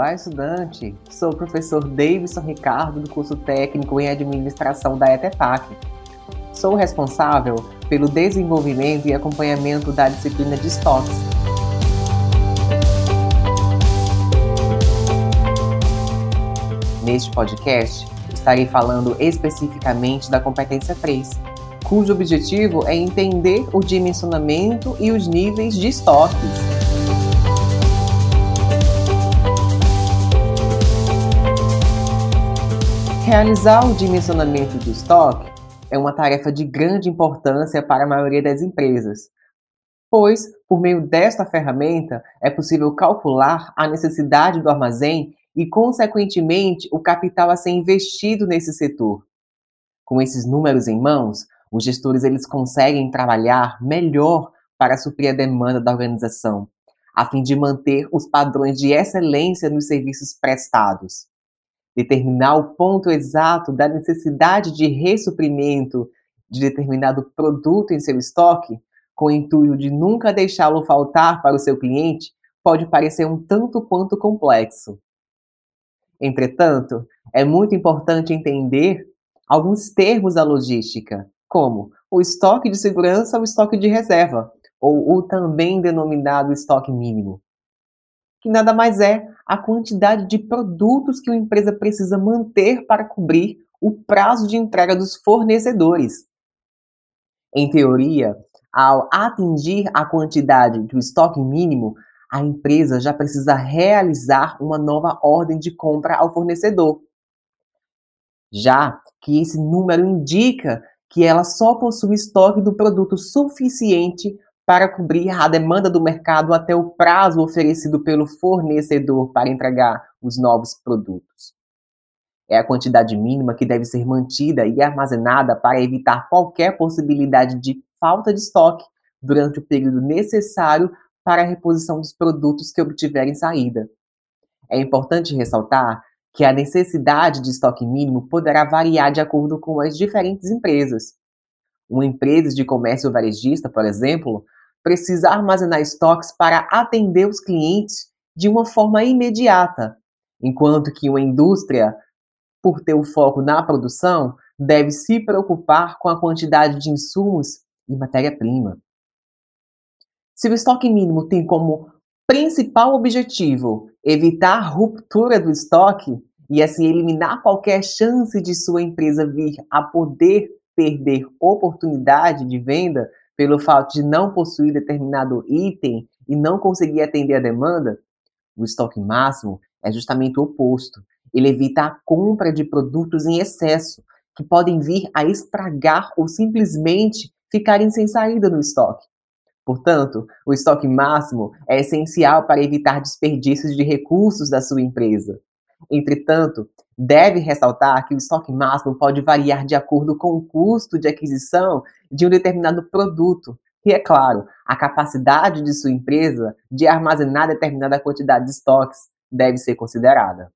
Olá, estudante! Sou o professor Davidson Ricardo, do curso técnico em administração da ETEPAC. Sou responsável pelo desenvolvimento e acompanhamento da disciplina de estoques. Neste podcast, estarei falando especificamente da competência 3, cujo objetivo é entender o dimensionamento e os níveis de estoques. Realizar o dimensionamento do estoque é uma tarefa de grande importância para a maioria das empresas, pois, por meio desta ferramenta, é possível calcular a necessidade do armazém e, consequentemente, o capital a ser investido nesse setor. Com esses números em mãos, os gestores eles conseguem trabalhar melhor para suprir a demanda da organização, a fim de manter os padrões de excelência nos serviços prestados determinar o ponto exato da necessidade de ressuprimento de determinado produto em seu estoque, com o intuito de nunca deixá-lo faltar para o seu cliente, pode parecer um tanto quanto complexo. Entretanto, é muito importante entender alguns termos da logística, como o estoque de segurança ou estoque de reserva, ou o também denominado estoque mínimo que nada mais é a quantidade de produtos que uma empresa precisa manter para cobrir o prazo de entrega dos fornecedores. Em teoria, ao atingir a quantidade do estoque mínimo, a empresa já precisa realizar uma nova ordem de compra ao fornecedor. Já que esse número indica que ela só possui estoque do produto suficiente para cobrir a demanda do mercado até o prazo oferecido pelo fornecedor para entregar os novos produtos. É a quantidade mínima que deve ser mantida e armazenada para evitar qualquer possibilidade de falta de estoque durante o período necessário para a reposição dos produtos que obtiverem saída. É importante ressaltar que a necessidade de estoque mínimo poderá variar de acordo com as diferentes empresas. Uma empresa de comércio varejista, por exemplo, precisa armazenar estoques para atender os clientes de uma forma imediata, enquanto que uma indústria, por ter o foco na produção, deve se preocupar com a quantidade de insumos e matéria-prima. Se o estoque mínimo tem como principal objetivo evitar a ruptura do estoque e assim eliminar qualquer chance de sua empresa vir a poder perder oportunidade de venda pelo fato de não possuir determinado item e não conseguir atender a demanda, o estoque máximo é justamente o oposto. Ele evita a compra de produtos em excesso, que podem vir a estragar ou simplesmente ficarem sem saída no estoque. Portanto, o estoque máximo é essencial para evitar desperdícios de recursos da sua empresa. Entretanto, deve ressaltar que o estoque máximo pode variar de acordo com o custo de aquisição de um determinado produto. E, é claro, a capacidade de sua empresa de armazenar determinada quantidade de estoques deve ser considerada.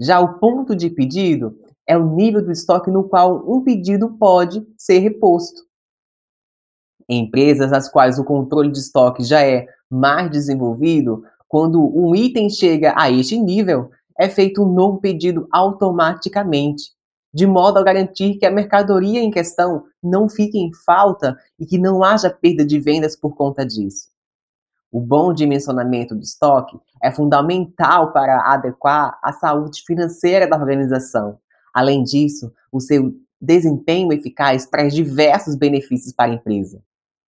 Já o ponto de pedido é o nível do estoque no qual um pedido pode ser reposto. Em empresas as quais o controle de estoque já é mais desenvolvido, quando um item chega a este nível, é feito um novo pedido automaticamente, de modo a garantir que a mercadoria em questão não fique em falta e que não haja perda de vendas por conta disso. O bom dimensionamento do estoque é fundamental para adequar a saúde financeira da organização. Além disso, o seu desempenho eficaz traz diversos benefícios para a empresa,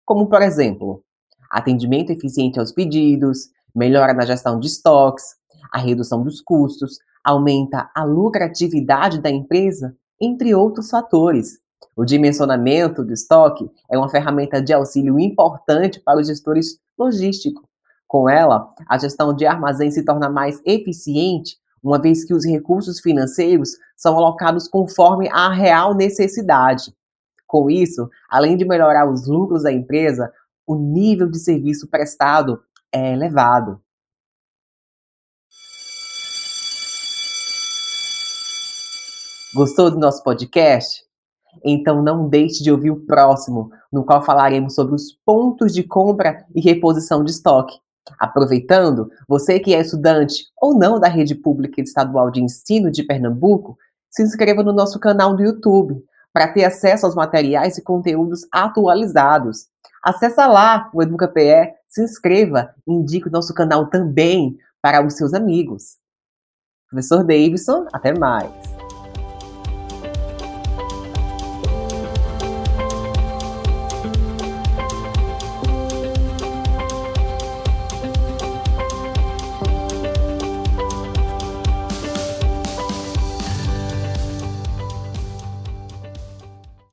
como, por exemplo, atendimento eficiente aos pedidos, melhora na gestão de estoques, a redução dos custos, aumenta a lucratividade da empresa, entre outros fatores. O dimensionamento do estoque é uma ferramenta de auxílio importante para os gestores logísticos. Com ela, a gestão de armazém se torna mais eficiente, uma vez que os recursos financeiros são alocados conforme a real necessidade. Com isso, além de melhorar os lucros da empresa, o nível de serviço prestado é elevado. Gostou do nosso podcast? Então não deixe de ouvir o próximo, no qual falaremos sobre os pontos de compra e reposição de estoque, Aproveitando, você que é estudante ou não da Rede Pública Estadual de Ensino de Pernambuco, se inscreva no nosso canal do YouTube para ter acesso aos materiais e conteúdos atualizados. Acesse lá o EducaPE, se inscreva indique o nosso canal também para os seus amigos. Professor Davidson, até mais!